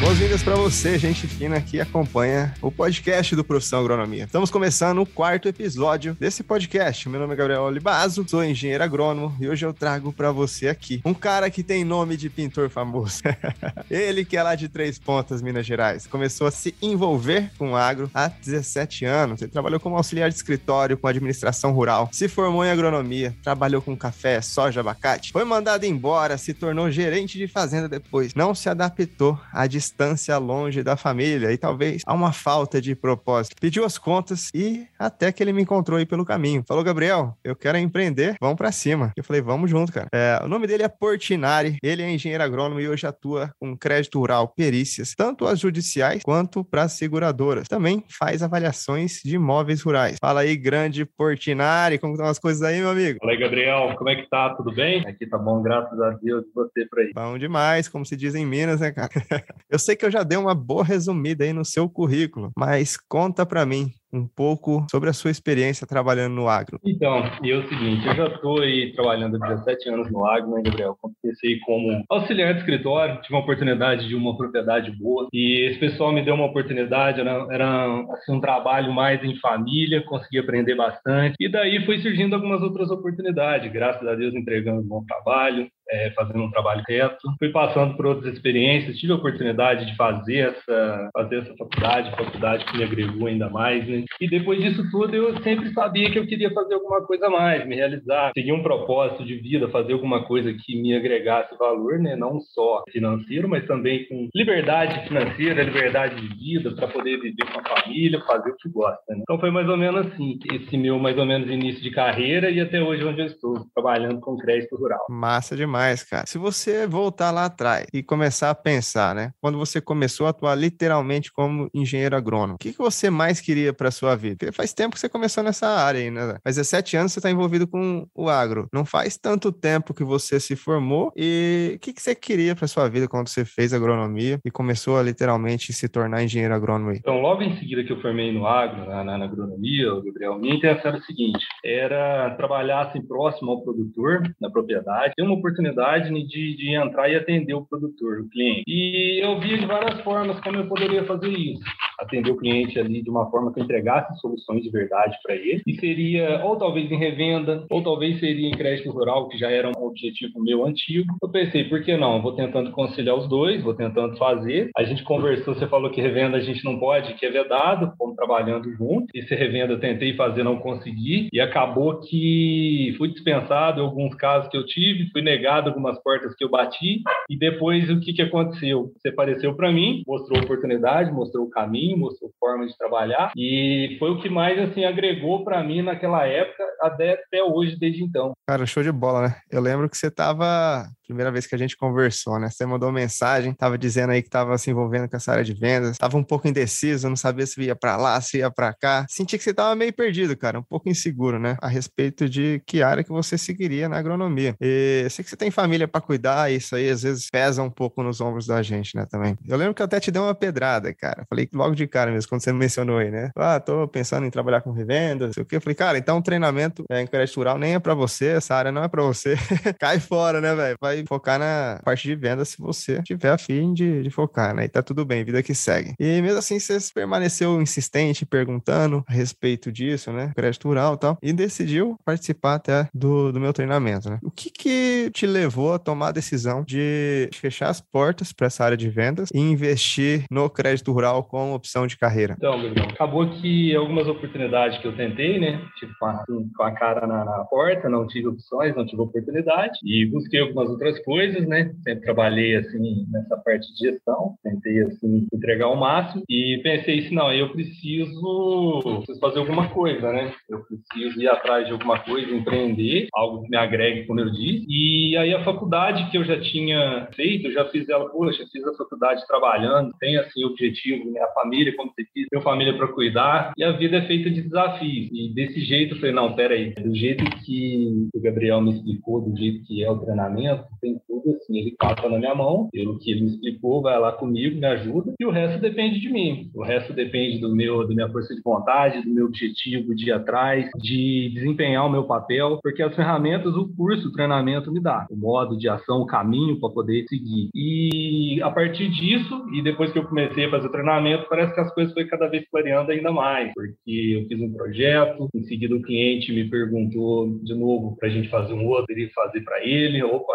Boas-vindas para você, gente fina que acompanha o podcast do Profissão Agronomia. Estamos começando o quarto episódio desse podcast. Meu nome é Gabriel Olibazo, sou engenheiro agrônomo e hoje eu trago para você aqui um cara que tem nome de pintor famoso. Ele que é lá de Três Pontas, Minas Gerais, começou a se envolver com agro há 17 anos. Ele trabalhou como auxiliar de escritório com administração rural, se formou em agronomia, trabalhou com café, soja, abacate, foi mandado embora, se tornou gerente de fazenda depois, não se adaptou à distância longe da família e talvez a uma falta de propósito. Pediu as contas e até que ele me encontrou aí pelo caminho. Falou, Gabriel, eu quero empreender, vamos para cima. Eu falei, vamos junto, cara. É, o nome dele é Portinari, ele é engenheiro agrônomo e hoje atua com crédito rural, perícias, tanto as judiciais quanto para as seguradoras. Também faz avaliações de imóveis rurais. Fala aí, grande Portinari, como estão as coisas aí, meu amigo? Fala aí, Gabriel, como é que tá? Tudo bem? Aqui tá bom, graças a Deus, você por aí. Bom demais, como se diz em Minas, né, cara? Eu sei que eu já dei uma boa resumida aí no seu currículo, mas conta para mim um pouco sobre a sua experiência trabalhando no agro. Então, e é o seguinte, eu já estou aí trabalhando há 17 anos no agro, né, Gabriel? Comecei como auxiliar de escritório, tive uma oportunidade de uma propriedade boa e esse pessoal me deu uma oportunidade, era, era assim, um trabalho mais em família, consegui aprender bastante e daí foi surgindo algumas outras oportunidades, graças a Deus entregando um bom trabalho, é, fazendo um trabalho reto. Fui passando por outras experiências, tive a oportunidade de fazer essa, fazer essa faculdade, faculdade que me agregou ainda mais. Né? E depois disso tudo, eu sempre sabia que eu queria fazer alguma coisa a mais, me realizar, seguir um propósito de vida, fazer alguma coisa que me agregasse valor, né? não só financeiro, mas também com liberdade financeira, liberdade de vida, para poder viver com a família, fazer o que gosta. Né? Então foi mais ou menos assim, esse meu mais ou menos início de carreira e até hoje onde eu estou, trabalhando com crédito rural. Massa demais demais, cara. Se você voltar lá atrás e começar a pensar, né? Quando você começou a atuar literalmente como engenheiro agrônomo, o que, que você mais queria para sua vida? Porque faz tempo que você começou nessa área aí, né? Faz 17 anos você está envolvido com o agro. Não faz tanto tempo que você se formou e o que, que você queria para sua vida quando você fez agronomia e começou a literalmente se tornar engenheiro agrônomo aí? Então, logo em seguida que eu formei no agro, na, na, na agronomia, Gabriel, minha intenção era o seguinte, era trabalhar assim próximo ao produtor, na propriedade, ter uma oportunidade oportunidade de, de entrar e atender o produtor, o cliente. E eu via de várias formas como eu poderia fazer isso atender o cliente ali de uma forma que entregasse soluções de verdade para ele. E seria ou talvez em revenda, ou talvez seria em crédito rural, que já era um objetivo meu antigo. Eu pensei, por que não? Vou tentando conciliar os dois, vou tentando fazer. A gente conversou, você falou que revenda a gente não pode, que é vedado, fomos trabalhando junto. Esse revenda eu tentei fazer, não consegui. E acabou que fui dispensado em alguns casos que eu tive, fui negado algumas portas que eu bati. E depois o que, que aconteceu? Você apareceu para mim, mostrou oportunidade, mostrou o caminho caminho, mostrou forma de trabalhar e foi o que mais assim agregou para mim naquela época até, até hoje desde então. Cara, show de bola, né? Eu lembro que você tava primeira vez que a gente conversou, né? Você mandou mensagem, tava dizendo aí que tava se envolvendo com essa área de vendas, tava um pouco indeciso, não sabia se ia para lá, se ia para cá. Senti que você tava meio perdido, cara, um pouco inseguro, né? A respeito de que área que você seguiria na agronomia. E sei que você tem família para cuidar, isso aí às vezes pesa um pouco nos ombros da gente, né, também. Eu lembro que eu até te dei uma pedrada, cara. Falei logo de cara mesmo, quando você me mencionou aí, né? Ah, tô pensando em trabalhar com revenda, não sei o quê. Eu falei, cara, então treinamento é, em crédito rural nem é para você, essa área não é para você. Cai fora, né, velho? Vai focar na parte de venda se você tiver afim de, de focar, né? E tá tudo bem, vida que segue. E mesmo assim, você permaneceu insistente, perguntando a respeito disso, né? Crédito rural e tal, e decidiu participar até do, do meu treinamento, né? O que que te levou a tomar a decisão de fechar as portas para essa área de vendas e investir no crédito rural como opção de carreira? Então, Gabriel, acabou que algumas oportunidades que eu tentei, né? Tipo, com a, com a cara na, na porta, não tive opções, não tive oportunidade e busquei algumas outras coisas coisas, né? Sempre trabalhei assim nessa parte de gestão, tentei assim entregar o máximo e pensei assim, não, eu preciso, preciso fazer alguma coisa, né? Eu preciso ir atrás de alguma coisa, empreender, algo que me agregue, como eu disse. E aí a faculdade que eu já tinha feito, eu já fiz ela, poxa, fiz a faculdade trabalhando, tem assim objetivo, né? A família, como você disse, tenho família para cuidar e a vida é feita de desafios. E desse jeito eu falei, não, peraí, do jeito que o Gabriel me explicou, do jeito que é o treinamento, tem tudo assim, ele passa na minha mão, pelo que ele me explicou, vai lá comigo, me ajuda, e o resto depende de mim. O resto depende do meu, da minha força de vontade, do meu objetivo de ir atrás, de desempenhar o meu papel, porque as ferramentas, o curso, o treinamento me dá, o modo de ação, o caminho para poder seguir. E a partir disso, e depois que eu comecei a fazer o treinamento, parece que as coisas foi cada vez clareando ainda mais, porque eu fiz um projeto, em seguida o cliente me perguntou de novo para a gente fazer um outro, ele fazer para ele, opa,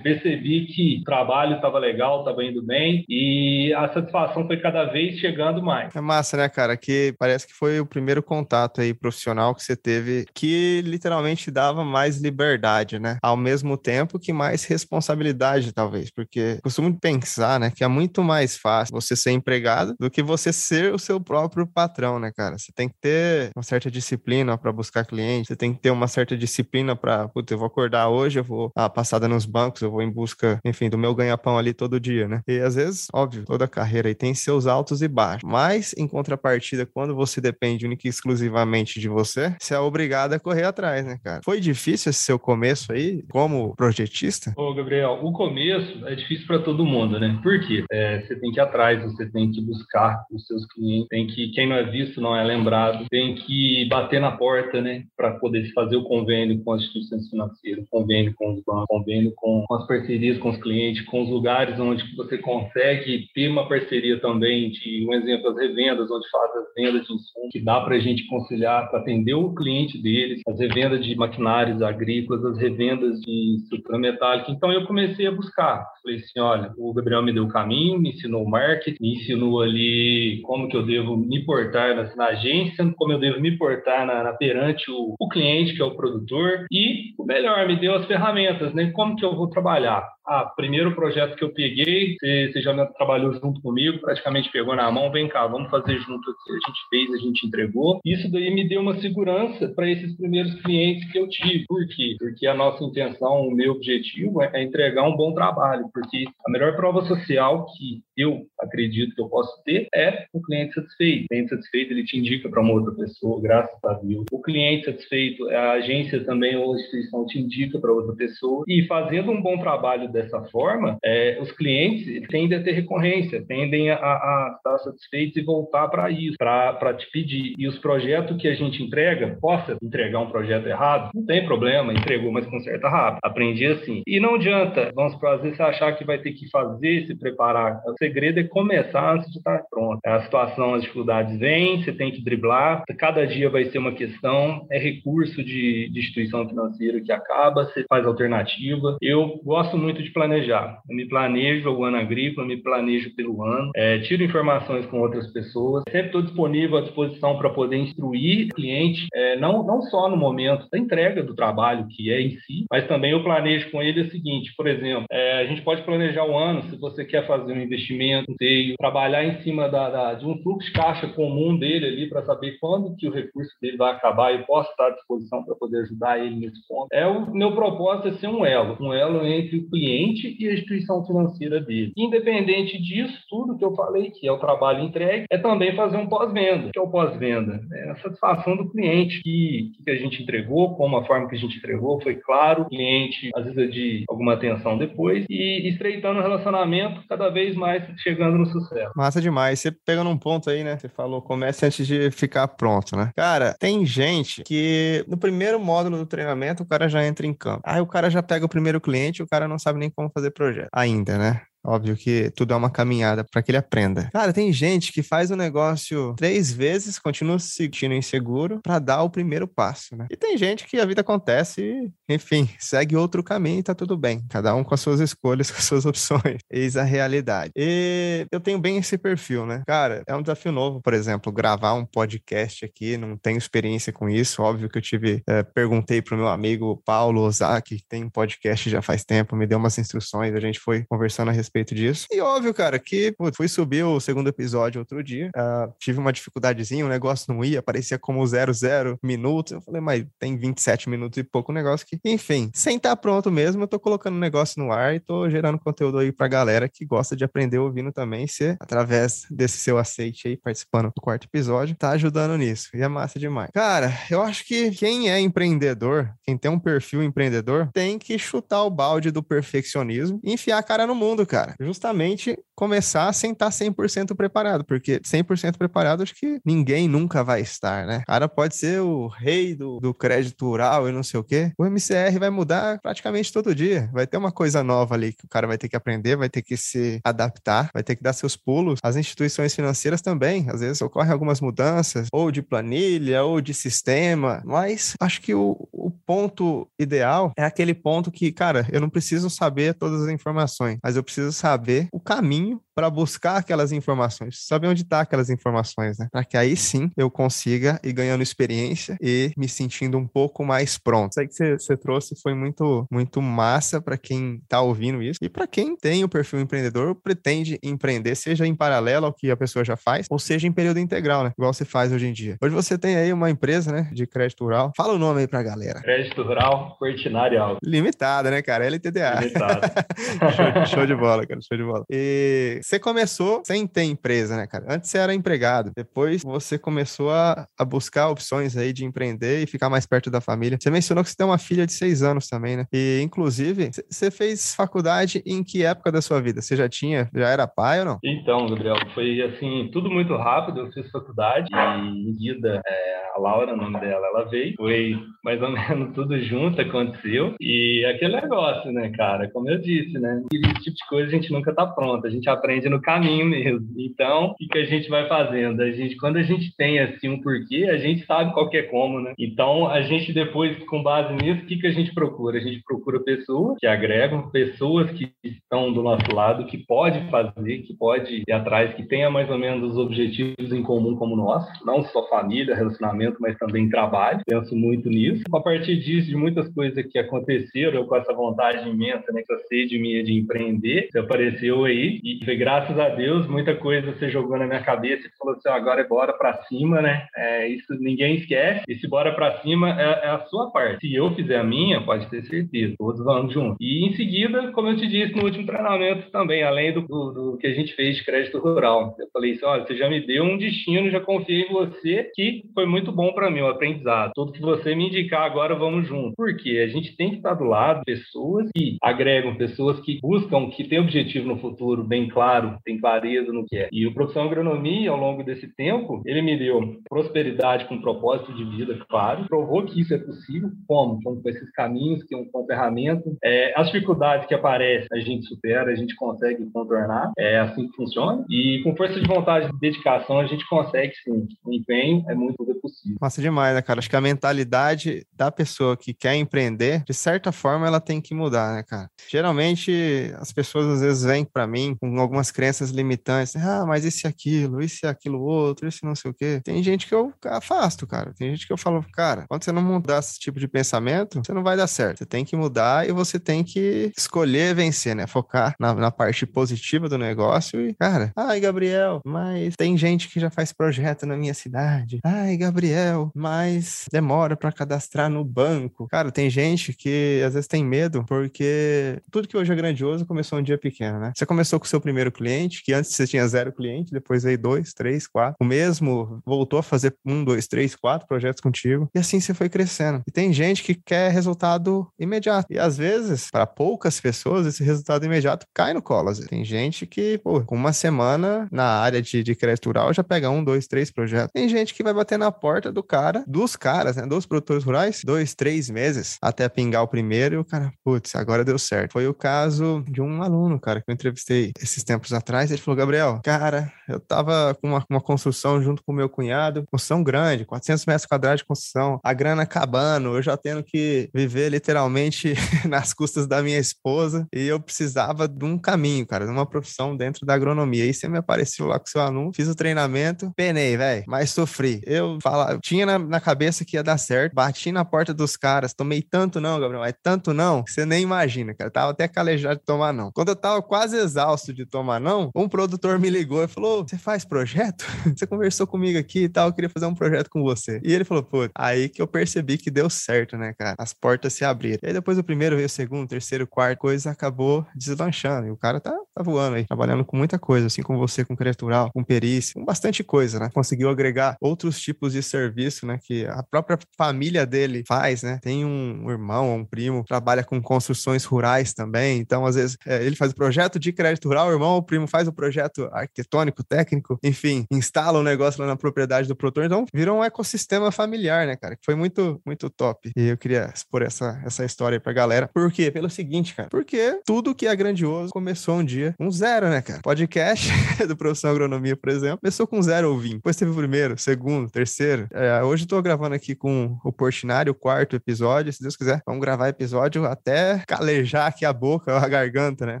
percebi que o trabalho estava legal, estava indo bem e a satisfação foi cada vez chegando mais. É massa, né, cara? Que parece que foi o primeiro contato aí profissional que você teve que literalmente dava mais liberdade, né? Ao mesmo tempo que mais responsabilidade, talvez, porque costumo pensar, né, que é muito mais fácil você ser empregado do que você ser o seu próprio patrão, né, cara? Você tem que ter uma certa disciplina para buscar cliente, você tem que ter uma certa disciplina para, putz, eu vou acordar hoje, eu vou a passada nos bancos, eu vou em busca, enfim, do meu ganha-pão ali todo dia, né? E às vezes, óbvio, toda carreira aí tem seus altos e baixos, mas em contrapartida, quando você depende única e exclusivamente de você, você é obrigado a correr atrás, né, cara? Foi difícil esse seu começo aí, como projetista? Ô, Gabriel, o começo é difícil para todo mundo, né? Por quê? É, você tem que ir atrás, você tem que buscar os seus clientes, tem que, quem não é visto não é lembrado, tem que bater na porta, né, para poder fazer o convênio com as instituições financeiras, convênio com os bancos, convênio com, com as parcerias com os clientes, com os lugares onde você consegue ter uma parceria também de, um exemplo, as revendas, onde faz as vendas de insumos, que dá para a gente conciliar para atender o cliente deles, as revendas de maquinários agrícolas, as revendas de estrutura metálica. Então eu comecei a buscar. Falei assim, olha, o Gabriel me deu o caminho, me ensinou o marketing, me ensinou ali como que eu devo me portar na, na agência, como eu devo me portar na, na perante o, o cliente, que é o produtor, e melhor, me deu as ferramentas, né? Como que eu vou trabalhar? Ah, primeiro projeto que eu peguei, você, já trabalhou junto comigo, praticamente pegou na mão, vem cá, vamos fazer junto. A gente fez, a gente entregou. Isso daí me deu uma segurança para esses primeiros clientes que eu tive. Por quê? Porque a nossa intenção, o meu objetivo é, é entregar um bom trabalho, porque a melhor prova social que eu acredito que eu posso ter é o cliente satisfeito. O cliente satisfeito, ele te indica para uma outra pessoa, graças a Deus. O cliente satisfeito, a agência também ou a instituição te indica para outra pessoa. E fazendo um bom trabalho dessa forma, é, os clientes tendem a ter recorrência, tendem a, a estar satisfeitos e voltar para isso, para te pedir. E os projetos que a gente entrega, possa entregar um projeto errado, não tem problema, entregou, mas conserta rápido. Aprendi assim. E não adianta, vamos para às vezes você achar que vai ter que fazer, se preparar. O segredo é começar antes de estar pronto. A situação, as dificuldades vêm, você tem que driblar. Cada dia vai ser uma questão, é recurso de, de instituição financeira que acaba, você faz alternativa. Eu gosto muito de de planejar. Eu me planejo o ano agrícola, me planejo pelo ano, é, tiro informações com outras pessoas, sempre estou disponível à disposição para poder instruir o cliente, é, não, não só no momento da entrega do trabalho, que é em si, mas também eu planejo com ele o seguinte, por exemplo, é, a gente pode planejar o ano, se você quer fazer um investimento, sei, trabalhar em cima da, da, de um fluxo de caixa comum dele ali para saber quando que o recurso dele vai acabar e posso estar à disposição para poder ajudar ele nesse ponto. É o meu propósito é ser um elo, um elo entre o cliente cliente e a instituição financeira dele. Independente disso, tudo que eu falei, que é o trabalho entregue, é também fazer um pós-venda. O que é o pós-venda? É a satisfação do cliente que, que a gente entregou, como a forma que a gente entregou foi claro, o cliente às vezes é de alguma atenção depois e estreitando o relacionamento cada vez mais chegando no sucesso. Massa demais. Você pegando um ponto aí, né? Você falou comece antes de ficar pronto, né? Cara, tem gente que no primeiro módulo do treinamento o cara já entra em campo. Aí o cara já pega o primeiro cliente, o cara não sabe nem como fazer projeto ainda, né? Óbvio que tudo é uma caminhada para que ele aprenda. Cara, tem gente que faz o negócio três vezes, continua se sentindo inseguro para dar o primeiro passo, né? E tem gente que a vida acontece e, enfim, segue outro caminho e tá tudo bem. Cada um com as suas escolhas, com as suas opções. Eis a realidade. E eu tenho bem esse perfil, né? Cara, é um desafio novo, por exemplo, gravar um podcast aqui, não tenho experiência com isso. Óbvio que eu tive, é, perguntei pro meu amigo Paulo Ozaki, que tem um podcast já faz tempo, me deu umas instruções, a gente foi conversando a respeito respeito disso. E óbvio, cara, que fui subir o segundo episódio outro dia, uh, tive uma dificuldadezinha, o negócio não ia, parecia como 00 minutos. Eu falei, mas tem 27 minutos e pouco o negócio que. Enfim, sem estar tá pronto mesmo, eu tô colocando o negócio no ar e tô gerando conteúdo aí pra galera que gosta de aprender ouvindo também. Se através desse seu aceite aí, participando do quarto episódio, tá ajudando nisso. E é massa demais. Cara, eu acho que quem é empreendedor, quem tem um perfil empreendedor, tem que chutar o balde do perfeccionismo e enfiar a cara no mundo, cara. Justamente começar sem estar 100% preparado, porque 100% preparado acho que ninguém nunca vai estar, né? O cara pode ser o rei do, do crédito rural e não sei o quê. O MCR vai mudar praticamente todo dia. Vai ter uma coisa nova ali que o cara vai ter que aprender, vai ter que se adaptar, vai ter que dar seus pulos. As instituições financeiras também, às vezes ocorrem algumas mudanças, ou de planilha, ou de sistema, mas acho que o ponto ideal é aquele ponto que, cara, eu não preciso saber todas as informações, mas eu preciso saber o caminho para buscar aquelas informações, saber onde está aquelas informações, né? Para que aí sim eu consiga ir ganhando experiência e me sentindo um pouco mais pronto. Isso aí que você trouxe foi muito, muito massa para quem está ouvindo isso e para quem tem o perfil empreendedor pretende empreender, seja em paralelo ao que a pessoa já faz, ou seja em período integral, né? Igual você faz hoje em dia. Hoje você tem aí uma empresa, né, de crédito rural. Fala o nome aí para a galera. Crédito Rural Fortinário Limitada, né, cara? LTDA. Limitada. show, show de bola, cara. Show de bola. E você começou sem ter empresa, né, cara? Antes você era empregado, depois você começou a, a buscar opções aí de empreender e ficar mais perto da família. Você mencionou que você tem uma filha de seis anos também, né? E, inclusive, você fez faculdade em que época da sua vida? Você já tinha, já era pai ou não? Então, Gabriel, foi assim, tudo muito rápido. Eu fiz faculdade e em seguida é, Laura, o nome dela, ela veio. Foi mais ou menos tudo junto, aconteceu. E aquele negócio, né, cara? Como eu disse, né? Esse tipo de coisa a gente nunca tá pronto. A gente aprende no caminho mesmo. Então, o que, que a gente vai fazendo? A gente, quando a gente tem assim um porquê, a gente sabe qual é como, né? Então, a gente depois, com base nisso, o que, que a gente procura? A gente procura pessoas que agregam, pessoas que estão do nosso lado, que pode fazer, que pode ir atrás, que tenha mais ou menos os objetivos em comum como nós, não só família, relacionamento, mas também trabalho. Penso muito nisso. A partir disso, de muitas coisas que aconteceram, eu com essa vontade imensa, né, essa sede minha de empreender, você apareceu aí e foi graças a Deus, muita coisa você jogou na minha cabeça e falou assim: agora é bora para cima, né? É, isso ninguém esquece. Esse bora para cima é, é, a sua parte. Se eu fizer a minha, pode ter certeza, todos vamos juntos. E em seguida, como eu te disse no último treinamento também, além do, do, do que a gente fez de crédito rural, eu falei assim: olha, você já me deu um destino, já confiei em você, que foi muito bom para mim, o aprendizado. Tudo que você me indicar agora, vamos juntos. Porque a gente tem que estar do lado de pessoas que agregam, pessoas que buscam, que têm objetivo no futuro bem claro tem clareza no que é. E o profissão agronomia, ao longo desse tempo, ele me deu prosperidade com propósito de vida, claro, provou que isso é possível. Como? Com esses caminhos, que com ferramentas. É, as dificuldades que aparecem, a gente supera, a gente consegue contornar. É assim que funciona. E com força de vontade e dedicação, a gente consegue sim. O empenho é muito possível. Massa demais, né, cara? Acho que a mentalidade da pessoa que quer empreender, de certa forma, ela tem que mudar, né, cara? Geralmente, as pessoas às vezes vêm para mim com algumas crenças limitantes. Ah, mas esse aquilo, isso e aquilo outro, isso não sei o quê. Tem gente que eu afasto, cara. Tem gente que eu falo, cara, quando você não mudar esse tipo de pensamento, você não vai dar certo. Você tem que mudar e você tem que escolher vencer, né? Focar na, na parte positiva do negócio e, cara, ai, Gabriel, mas tem gente que já faz projeto na minha cidade. Ai, Gabriel, mas demora para cadastrar no banco. Cara, tem gente que às vezes tem medo porque tudo que hoje é grandioso começou um dia pequeno, né? Você começou com o seu primeiro cliente, que antes você tinha zero cliente, depois veio dois, três, quatro. O mesmo voltou a fazer um, dois, três, quatro projetos contigo. E assim você foi crescendo. E tem gente que quer resultado imediato. E às vezes, para poucas pessoas, esse resultado imediato cai no colo. Tem gente que, pô, com uma semana na área de, de crédito rural já pega um, dois, três projetos. Tem gente que vai bater na porta do cara, dos caras, né? Dos produtores rurais, dois, três meses até pingar o primeiro e o cara, putz, agora deu certo. Foi o caso de um aluno, cara, que eu entrevistei esses tempos atrás, ele falou: Gabriel, cara, eu tava com uma, uma construção junto com meu cunhado, construção grande, 400 metros quadrados de construção, a grana acabando, eu já tendo que viver literalmente nas custas da minha esposa e eu precisava de um caminho, cara, de uma profissão dentro da agronomia. Aí você me apareceu lá com seu aluno, fiz o treinamento, penei, velho, mas sofri. Eu tinha na, na, cabeça que ia dar certo, bati na porta dos caras, tomei tanto não, Gabriel, mas tanto não, que você nem imagina, cara. tava até calejado de tomar não. Quando eu tava quase exausto, de tomar não, um produtor me ligou e falou: Você faz projeto? Você conversou comigo aqui e tal, eu queria fazer um projeto com você. E ele falou: Pô, aí que eu percebi que deu certo, né, cara? As portas se abriram. E aí depois o primeiro veio o segundo, terceiro, quarto, coisa acabou deslanchando. E o cara tá, tá voando aí, trabalhando com muita coisa, assim como você, com criatural, com perícia, com bastante coisa, né? Conseguiu agregar outros tipos de serviço, né? Que a própria família dele faz, né? Tem um irmão, um primo, trabalha com construções rurais também. Então, às vezes, é, ele faz o projeto de crédito rural, o irmão, o primo faz o projeto arquitetônico, técnico, enfim, instala um negócio lá na propriedade do produtor. Então, vira um ecossistema familiar, né, cara? Que foi muito, muito top. E eu queria expor essa, essa história aí pra galera. Por quê? Pelo seguinte, cara. Porque tudo que é grandioso começou um dia um zero, né, cara? Podcast do Profissão Agronomia, por exemplo, começou com zero ouvindo. Depois teve o primeiro, segundo, terceiro. É, hoje tô gravando aqui com o Portinari, o quarto episódio. Se Deus quiser, vamos gravar episódio até calejar aqui a boca, a garganta, né?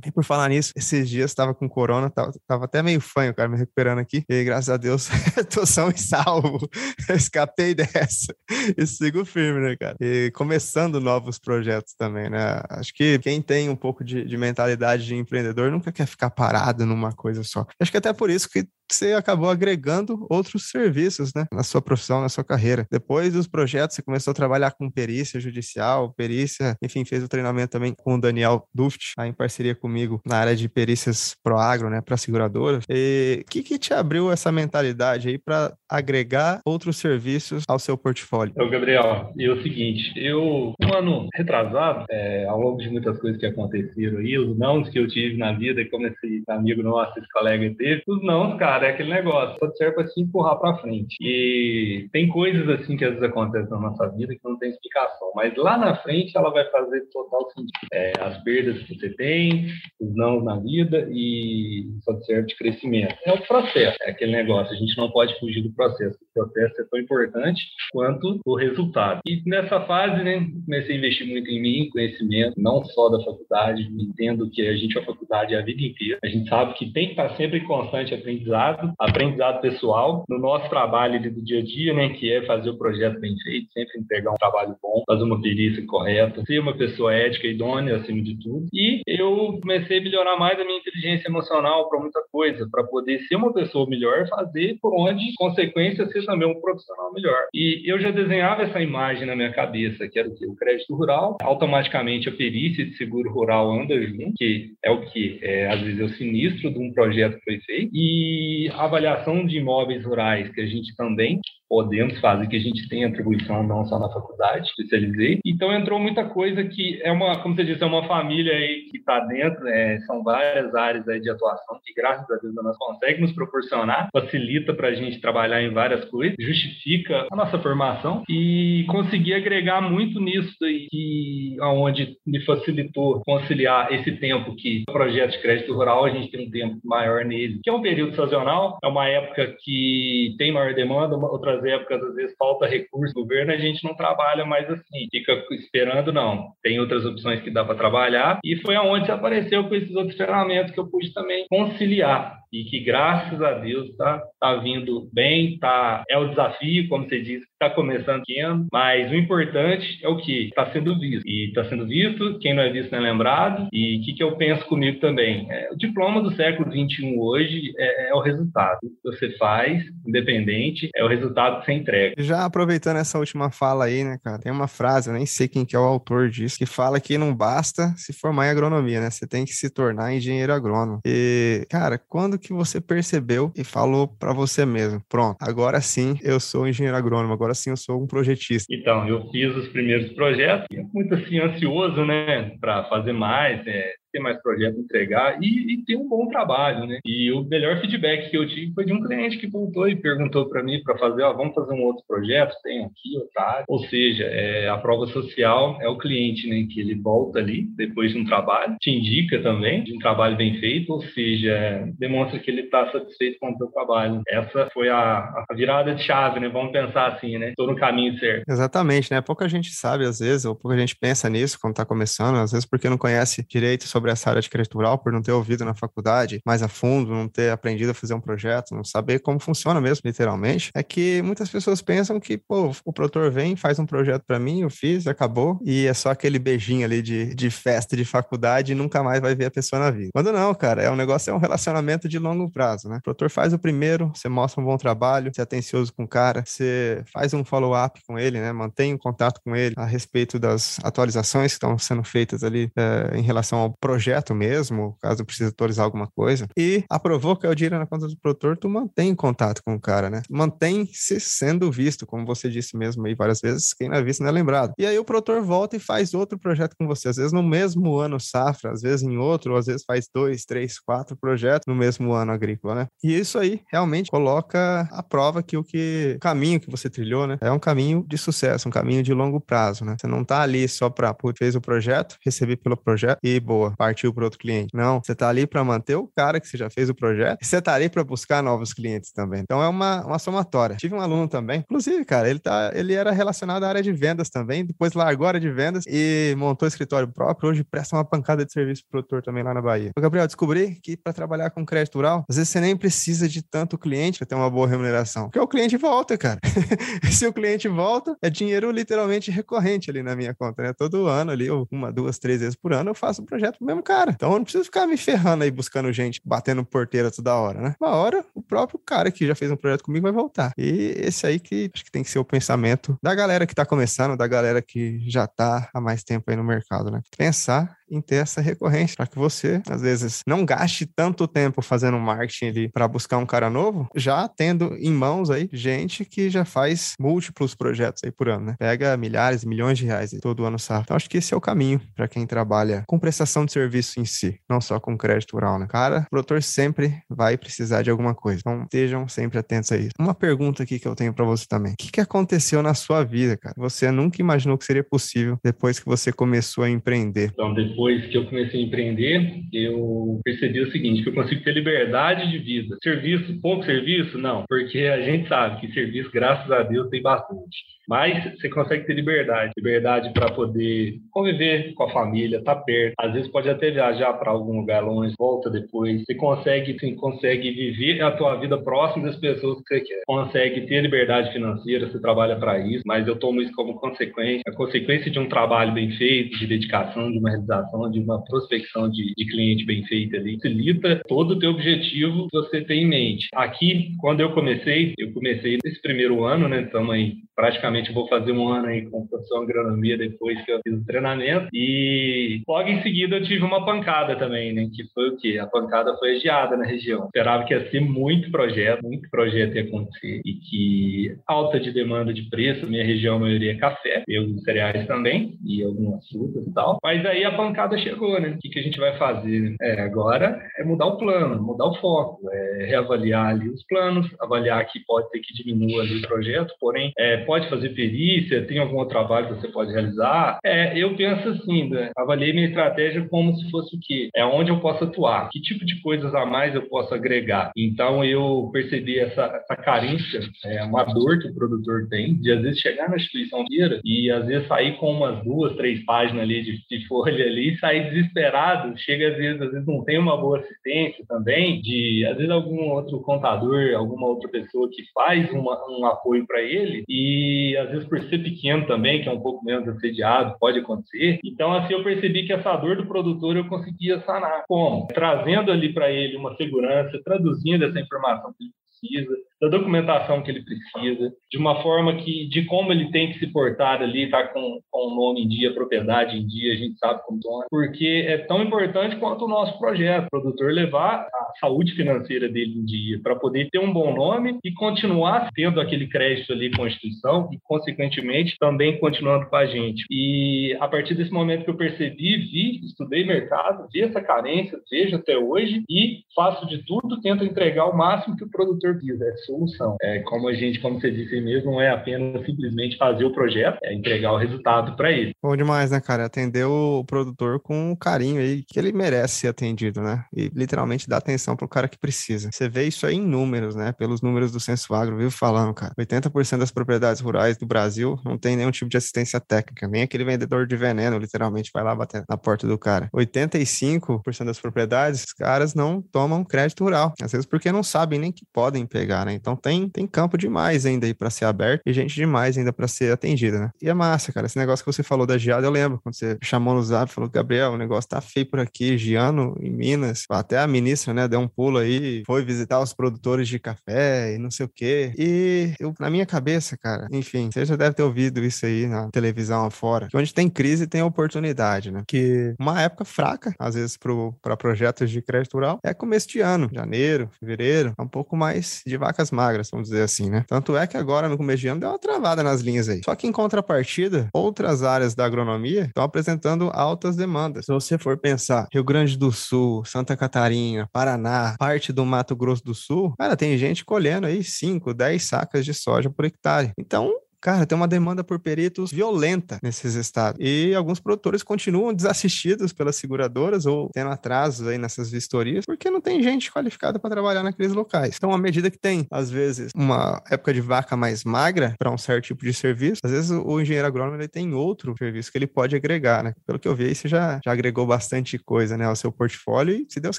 E por falar nisso, esses dias tava com corona, tava, tava até meio fanho, cara, me recuperando aqui. E graças a Deus, tô são e salvo. Escapei dessa. E sigo firme, né, cara? E começando novos projetos também, né? Acho que quem tem um pouco de, de mentalidade de empreendedor nunca quer ficar parado numa coisa só. Acho que até por isso que você acabou agregando outros serviços, né, na sua profissão, na sua carreira. Depois dos projetos, você começou a trabalhar com perícia judicial, perícia, enfim, fez o treinamento também com o Daniel Duft, em parceria comigo na área de perícias pro agro, né, para seguradoras. E o que, que te abriu essa mentalidade aí para agregar outros serviços ao seu portfólio? Ô, Gabriel, e é o seguinte, eu, um ano retrasado, é, ao longo de muitas coisas que aconteceram aí, os nãos que eu tive na vida, como esse amigo nosso, esse colega teve, os nãos, cara, cara, é aquele negócio, só serve para se empurrar para frente. E tem coisas assim que às vezes acontecem na nossa vida que não tem explicação, mas lá na frente ela vai fazer total sentido. É, as perdas que você tem, os não na vida e só serve de crescimento. É o processo, é aquele negócio, a gente não pode fugir do processo. O processo é tão importante quanto o resultado. E nessa fase, né, comecei a investir muito em mim, conhecimento, não só da faculdade, entendo que a gente é a faculdade a vida inteira. A gente sabe que tem que estar sempre em constante aprendizado aprendizado, aprendizado pessoal no nosso trabalho do dia a dia, né, que é fazer o projeto bem feito, sempre entregar um trabalho bom, fazer uma perícia correta, ser uma pessoa ética e idônea acima de tudo. E eu comecei a melhorar mais a minha inteligência emocional para muita coisa, para poder ser uma pessoa melhor, fazer por onde, consequência, ser também um profissional melhor. E eu já desenhava essa imagem na minha cabeça, que era o? O crédito rural, automaticamente a perícia de seguro rural anda junto, que é o que? É, às vezes é o sinistro de um projeto que foi feito. E avaliação de imóveis rurais, que a gente também podemos fazer, que a gente tem atribuição não só na faculdade, especializei. Então entrou muita coisa que é uma, como você disse, é uma família aí que está dentro, é, são várias áreas aí de atuação que graças a Deus nós consegue nos proporcionar, facilita para a gente trabalhar em várias coisas, justifica a nossa formação e conseguir agregar muito nisso daí, que, onde me facilitou conciliar esse tempo que o projeto de crédito rural a gente tem um tempo maior nele, que é um período sazonal, é uma época que tem maior demanda, outras outras épocas, às vezes, falta recurso governo, a gente não trabalha mais assim, fica esperando, não. Tem outras opções que dá para trabalhar, e foi aonde apareceu com esses outros ferramentas que eu pude também conciliar e que graças a Deus está tá vindo bem, tá é o desafio, como você disse, está começando pequeno, mas o importante é o que está sendo visto. E está sendo visto, quem não é visto não é lembrado. E o que, que eu penso comigo também, é, o diploma do século 21 hoje é, é, o resultado que você faz, independente, é o resultado que você entrega. Já aproveitando essa última fala aí, né, cara, tem uma frase, eu nem sei quem que é o autor disso, que fala que não basta se formar em agronomia, né, você tem que se tornar engenheiro agrônomo. E, cara, quando que você percebeu e falou para você mesmo? Pronto, agora sim eu sou engenheiro agrônomo, agora sim eu sou um projetista. Então, eu fiz os primeiros projetos, muito assim ansioso, né, para fazer mais, é, ter mais projetos, entregar e, e, ter um bom trabalho, né? E o melhor feedback que eu tive foi de um cliente que voltou e perguntou para mim para fazer, ó, vamos fazer um outro projeto, tem aqui, otário. Ou seja, é, a prova social é o cliente, né? Que ele volta ali depois de um trabalho, te indica também de um trabalho bem feito, ou seja, demonstra que ele está satisfeito com o seu trabalho. Essa foi a, a, virada de chave, né? Vamos pensar assim, né? Estou no caminho certo. Exatamente, né? Pouca gente sabe às vezes, ou pouca gente pensa nisso quando está começando, às vezes porque não conhece direito sobre sobre essa área de crédito rural por não ter ouvido na faculdade mais a fundo, não ter aprendido a fazer um projeto, não saber como funciona mesmo, literalmente, é que muitas pessoas pensam que, pô, o produtor vem, faz um projeto para mim, eu fiz, acabou, e é só aquele beijinho ali de, de festa de faculdade e nunca mais vai ver a pessoa na vida. Quando não, cara, é um negócio, é um relacionamento de longo prazo, né? O produtor faz o primeiro, você mostra um bom trabalho, você é atencioso com o cara, você faz um follow-up com ele, né? Mantém um contato com ele a respeito das atualizações que estão sendo feitas ali é, em relação ao projeto mesmo, caso precise atualizar alguma coisa. E aprovou que é o dinheiro na conta do produtor, tu mantém contato com o cara, né? Mantém-se sendo visto, como você disse mesmo aí várias vezes, quem não é visto não é lembrado. E aí o produtor volta e faz outro projeto com você, às vezes no mesmo ano safra, às vezes em outro, ou às vezes faz dois, três, quatro projetos no mesmo ano agrícola, né? E isso aí realmente coloca a prova que o que caminho que você trilhou, né, é um caminho de sucesso, um caminho de longo prazo, né? Você não tá ali só para fez o projeto, recebi pelo projeto e boa, partiu para outro cliente. Não, você tá ali para manter o cara que você já fez o projeto você tá ali para buscar novos clientes também. Então é uma, uma somatória. Tive um aluno também, inclusive, cara, ele tá ele era relacionado à área de vendas também, depois largou a área de vendas e montou escritório próprio, hoje presta uma pancada de serviço pro produtor também lá na Bahia. O Gabriel, descobri que para trabalhar com crédito rural, às vezes você nem precisa de tanto cliente para ter uma boa remuneração, porque o cliente volta, cara. Se o cliente volta, é dinheiro literalmente recorrente ali na minha conta, né? Todo ano ali, uma, duas, três vezes por ano, eu faço um projeto pro mesmo cara. Então eu não preciso ficar me ferrando aí buscando gente, batendo porteira toda hora, né? Uma hora, o próprio cara que já fez um projeto comigo vai voltar. E esse aí que acho que tem que ser o pensamento da galera que tá começando, da galera que já tá há mais tempo aí no mercado, né? Pensar em ter essa recorrência, para que você, às vezes, não gaste tanto tempo fazendo marketing ali para buscar um cara novo, já tendo em mãos aí gente que já faz múltiplos projetos aí por ano, né? Pega milhares, milhões de reais aí todo ano sabe. Então, acho que esse é o caminho para quem trabalha com prestação de serviço em si, não só com crédito rural, né? Cara, o produtor sempre vai precisar de alguma coisa. Então, estejam sempre atentos a isso. Uma pergunta aqui que eu tenho para você também. O que, que aconteceu na sua vida, cara? Você nunca imaginou que seria possível depois que você começou a empreender? Então, depois que eu comecei a empreender, eu percebi o seguinte, que eu consigo ter liberdade de vida. Serviço, pouco serviço? Não, porque a gente sabe que serviço, graças a Deus, tem bastante. Mas você consegue ter liberdade, liberdade para poder conviver com a família, estar tá perto. Às vezes pode até viajar para algum lugar longe, volta depois. Você consegue, sim, consegue viver a tua vida próxima das pessoas que você quer. Consegue ter liberdade financeira, você trabalha para isso, mas eu tomo isso como consequência, a consequência de um trabalho bem feito, de dedicação, de uma realização, de uma prospecção de, de cliente bem feita ali. Facilita todo o teu objetivo que você tem em mente. Aqui, quando eu comecei, eu comecei nesse primeiro ano, né? Estamos aí praticamente vou fazer um ano aí com profissão agronomia depois que eu fiz o treinamento e logo em seguida eu tive uma pancada também, né? Que foi o quê? A pancada foi a geada na região. Esperava que ia ser muito projeto, muito projeto ia acontecer e que alta de demanda de preço, minha região a maioria é café, eu cereais também e algumas frutas e tal. Mas aí a pancada chegou, né? O que, que a gente vai fazer? Né? É, agora é mudar o plano, mudar o foco, é reavaliar ali os planos, avaliar que pode ter que diminuir ali o projeto, porém é, pode fazer perícia? Tem algum outro trabalho que você pode realizar? É, eu penso assim, né? avaliei minha estratégia como se fosse o quê? É onde eu posso atuar? Que tipo de coisas a mais eu posso agregar? Então, eu percebi essa, essa carência, é, uma dor que o produtor tem, de às vezes chegar na instituição inteira e às vezes sair com umas duas, três páginas ali de, de folha ali e sair desesperado. Chega às vezes, às vezes não tem uma boa assistência também, de às vezes algum outro contador, alguma outra pessoa que faz uma, um apoio para ele e às vezes por ser pequeno também, que é um pouco menos assediado, pode acontecer. Então, assim, eu percebi que essa dor do produtor eu conseguia sanar. Como? Trazendo ali para ele uma segurança, traduzindo essa informação que ele precisa, da documentação que ele precisa, de uma forma que, de como ele tem que se portar ali, tá com, com o nome em dia, propriedade em dia, a gente sabe como toma, porque é tão importante quanto o nosso projeto, o produtor levar a saúde financeira dele em dia, para poder ter um bom nome e continuar tendo aquele crédito ali com a instituição e, consequentemente, também continuando com a gente. E a partir desse momento que eu percebi, vi, estudei mercado, vi essa carência, vejo até hoje e faço de tudo, tento entregar o máximo que o produtor é solução. É, como a gente, como você disse mesmo, não é apenas simplesmente fazer o projeto, é entregar o resultado para ele. Bom demais, né, cara? Atender o produtor com carinho aí que ele merece ser atendido, né? E literalmente dar atenção pro cara que precisa. Você vê isso aí em números, né? Pelos números do Censo Agro, viu falando, cara. 80% das propriedades rurais do Brasil não tem nenhum tipo de assistência técnica, nem aquele vendedor de veneno, literalmente, vai lá bater na porta do cara. 85% das propriedades, os caras não tomam crédito rural. Às vezes porque não sabem nem que podem pegar, né? Então tem, tem campo demais ainda aí para ser aberto e gente demais ainda para ser atendida, né? E é massa, cara. Esse negócio que você falou da geada, eu lembro quando você chamou no zap, falou, Gabriel, o negócio tá feio por aqui, Giano em Minas. Até a ministra, né, deu um pulo aí, foi visitar os produtores de café e não sei o quê. E eu, na minha cabeça, cara, enfim, você já deve ter ouvido isso aí na televisão afora, que onde tem crise tem oportunidade, né? Que uma época fraca, às vezes, para projetos de crédito rural, é começo de ano, janeiro, fevereiro, é um pouco mais de vacas magras, vamos dizer assim, né? Tanto é que agora, no começo de ano, deu uma travada nas linhas aí. Só que em contrapartida, outras áreas da agronomia estão apresentando altas demandas. Se você for pensar, Rio Grande do Sul, Santa Catarina, Paraná, parte do Mato Grosso do Sul, cara, tem gente colhendo aí 5, 10 sacas de soja por hectare. Então, Cara, tem uma demanda por peritos violenta nesses estados. E alguns produtores continuam desassistidos pelas seguradoras ou tendo atrasos aí nessas vistorias, porque não tem gente qualificada para trabalhar naqueles locais. Então, à medida que tem, às vezes, uma época de vaca mais magra para um certo tipo de serviço, às vezes o engenheiro agrônomo ele tem outro serviço que ele pode agregar, né? Pelo que eu vi, aí você já, já agregou bastante coisa, né, ao seu portfólio e, se Deus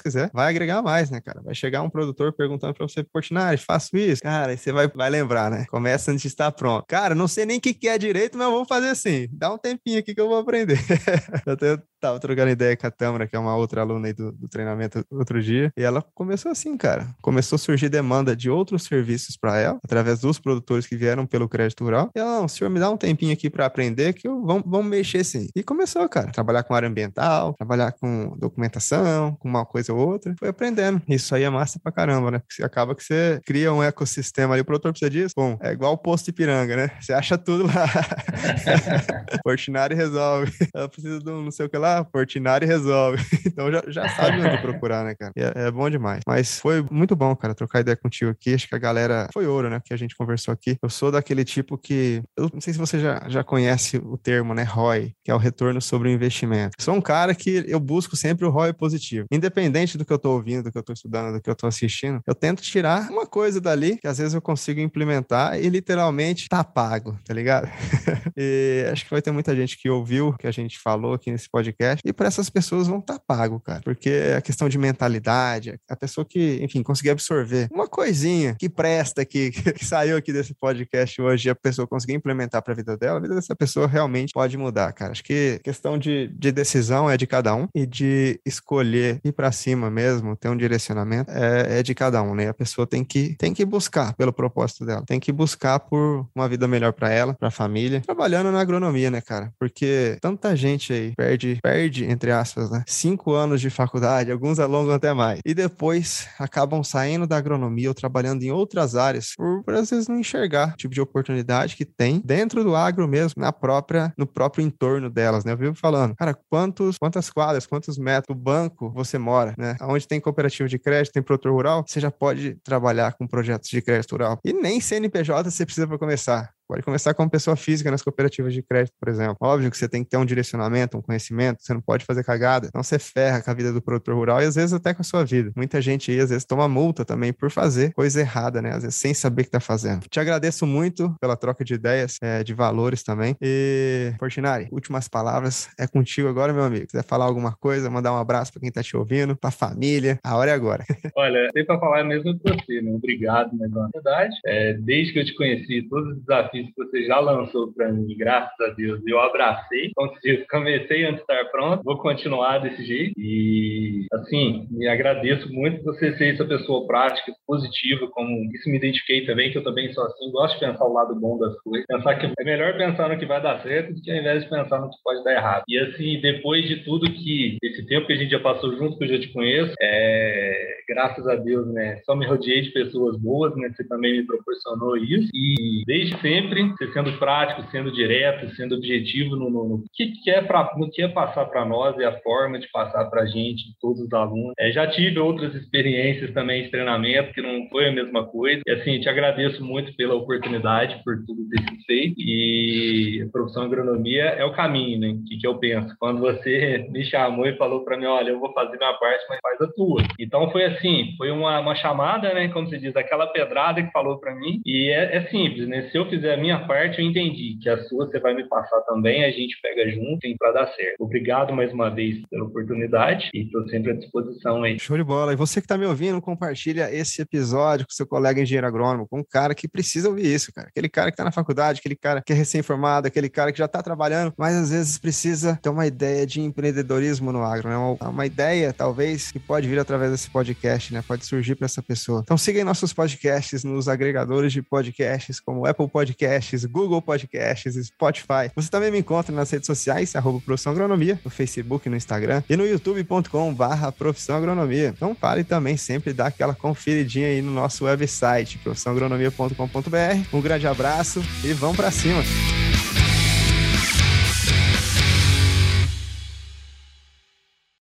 quiser, vai agregar mais, né, cara? Vai chegar um produtor perguntando para você, Portinari, faço isso. Cara, aí você vai, vai lembrar, né? Começa antes de estar pronto. Cara, cara, não sei nem o que, que é direito, mas vou fazer assim. Dá um tempinho aqui que eu vou aprender. eu tava trocando ideia com a Tâmara, que é uma outra aluna aí do, do, treinamento outro dia, e ela começou assim, cara. Começou a surgir demanda de outros serviços para ela, através dos produtores que vieram pelo crédito rural. E ela, não, senhor, me dá um tempinho aqui para aprender que eu, vamos, vamos mexer sim. E começou, cara, trabalhar com área ambiental, trabalhar com documentação, com uma coisa ou outra. Foi aprendendo. Isso aí é massa pra caramba, né? Porque acaba que você cria um ecossistema ali, o produtor precisa disso. Bom, é igual o posto de piranga, né? Você acha tudo lá. Fortinari resolve. Ela precisa de um não sei o que lá, Fortinari resolve. então já, já sabe onde procurar, né, cara? É, é, bom demais. Mas foi muito bom, cara, trocar ideia contigo aqui. Acho que a galera foi ouro, né? Que a gente conversou aqui. Eu sou daquele tipo que. Eu não sei se você já, já conhece o termo, né? ROI, que é o retorno sobre o investimento. sou um cara que eu busco sempre o ROI positivo. Independente do que eu tô ouvindo, do que eu tô estudando, do que eu tô assistindo, eu tento tirar uma coisa dali que às vezes eu consigo implementar e literalmente tapar pago, tá ligado? e acho que vai ter muita gente que ouviu que a gente falou aqui nesse podcast, e para essas pessoas vão estar tá pago, cara, porque a questão de mentalidade, a pessoa que, enfim, conseguir absorver uma coisinha que presta aqui, que saiu aqui desse podcast hoje, a pessoa conseguir implementar para a vida dela, a vida dessa pessoa realmente pode mudar, cara. Acho que questão de, de decisão é de cada um e de escolher ir para cima mesmo, ter um direcionamento é, é de cada um, né? A pessoa tem que, tem que buscar pelo propósito dela, tem que buscar por uma vida melhor melhor para ela, para a família, trabalhando na agronomia, né, cara? Porque tanta gente aí perde, perde, entre aspas, né? Cinco anos de faculdade, alguns alongam até mais. E depois acabam saindo da agronomia ou trabalhando em outras áreas por, por às vezes não enxergar o tipo de oportunidade que tem dentro do agro mesmo, na própria, no próprio entorno delas, né? Eu vivo falando, cara, quantos, quantas quadras, quantos metros do banco você mora, né? Onde tem cooperativa de crédito, tem produtor rural, você já pode trabalhar com projetos de crédito rural. E nem CNPJ você precisa para começar. Pode começar como pessoa física nas cooperativas de crédito, por exemplo. Óbvio que você tem que ter um direcionamento, um conhecimento, você não pode fazer cagada. Não você ferra com a vida do produtor rural e às vezes até com a sua vida. Muita gente aí às vezes toma multa também por fazer coisa errada, né? Às vezes sem saber o que tá fazendo. Te agradeço muito pela troca de ideias, é, de valores também. E, Fortinari, últimas palavras é contigo agora, meu amigo. Se quiser falar alguma coisa, mandar um abraço para quem tá te ouvindo, pra família, a hora é agora. Olha, tem para falar mesmo com você, né? Obrigado, né? Na verdade, é, desde que eu te conheci, todos os desafios que você já lançou para mim, graças a Deus, eu abracei. Então, comecei antes de estar pronto, vou continuar desse jeito. E, assim, me agradeço muito você ser essa pessoa prática, positiva, como isso me identifiquei também, que eu também sou assim, gosto de pensar o lado bom das coisas. Pensar que é melhor pensar no que vai dar certo do que ao invés de pensar no que pode dar errado. E, assim, depois de tudo que, esse tempo que a gente já passou junto, que eu já te conheço, é, graças a Deus, né, só me rodeei de pessoas boas, né, você também me proporcionou isso. E desde sempre sempre sendo prático, sendo direto, sendo objetivo no, no, no que quer no que é passar para nós e a forma de passar para a gente, todos os alunos. É, já tive outras experiências também de treinamento que não foi a mesma coisa. E assim, te agradeço muito pela oportunidade, por tudo ter sido feito. E a profissão agronomia é o caminho, né? O que, que eu penso? Quando você me chamou e falou para mim, olha, eu vou fazer minha parte, mas faz a tua. Então foi assim, foi uma, uma chamada, né? Como se diz, aquela pedrada que falou para mim. E é, é, simples, né? Se eu fizer minha parte, eu entendi que a sua você vai me passar também, a gente pega junto para dar certo. Obrigado mais uma vez pela oportunidade e estou sempre à disposição aí. Show de bola. E você que está me ouvindo, compartilha esse episódio com seu colega engenheiro agrônomo, com um cara que precisa ouvir isso, cara. Aquele cara que está na faculdade, aquele cara que é recém-formado, aquele cara que já está trabalhando, mas às vezes precisa ter uma ideia de empreendedorismo no agro, né? Uma, uma ideia, talvez, que pode vir através desse podcast, né? Pode surgir para essa pessoa. Então siga nossos podcasts nos agregadores de podcasts como Apple Podcasts, Google Podcasts, Spotify. Você também me encontra nas redes sociais, arroba Profissão Agronomia, no Facebook, no Instagram e no youtube.com barra Profissão Agronomia. Então pare também sempre dar aquela conferidinha aí no nosso website, profissãoagronomia.com.br. Um grande abraço e vamos para cima!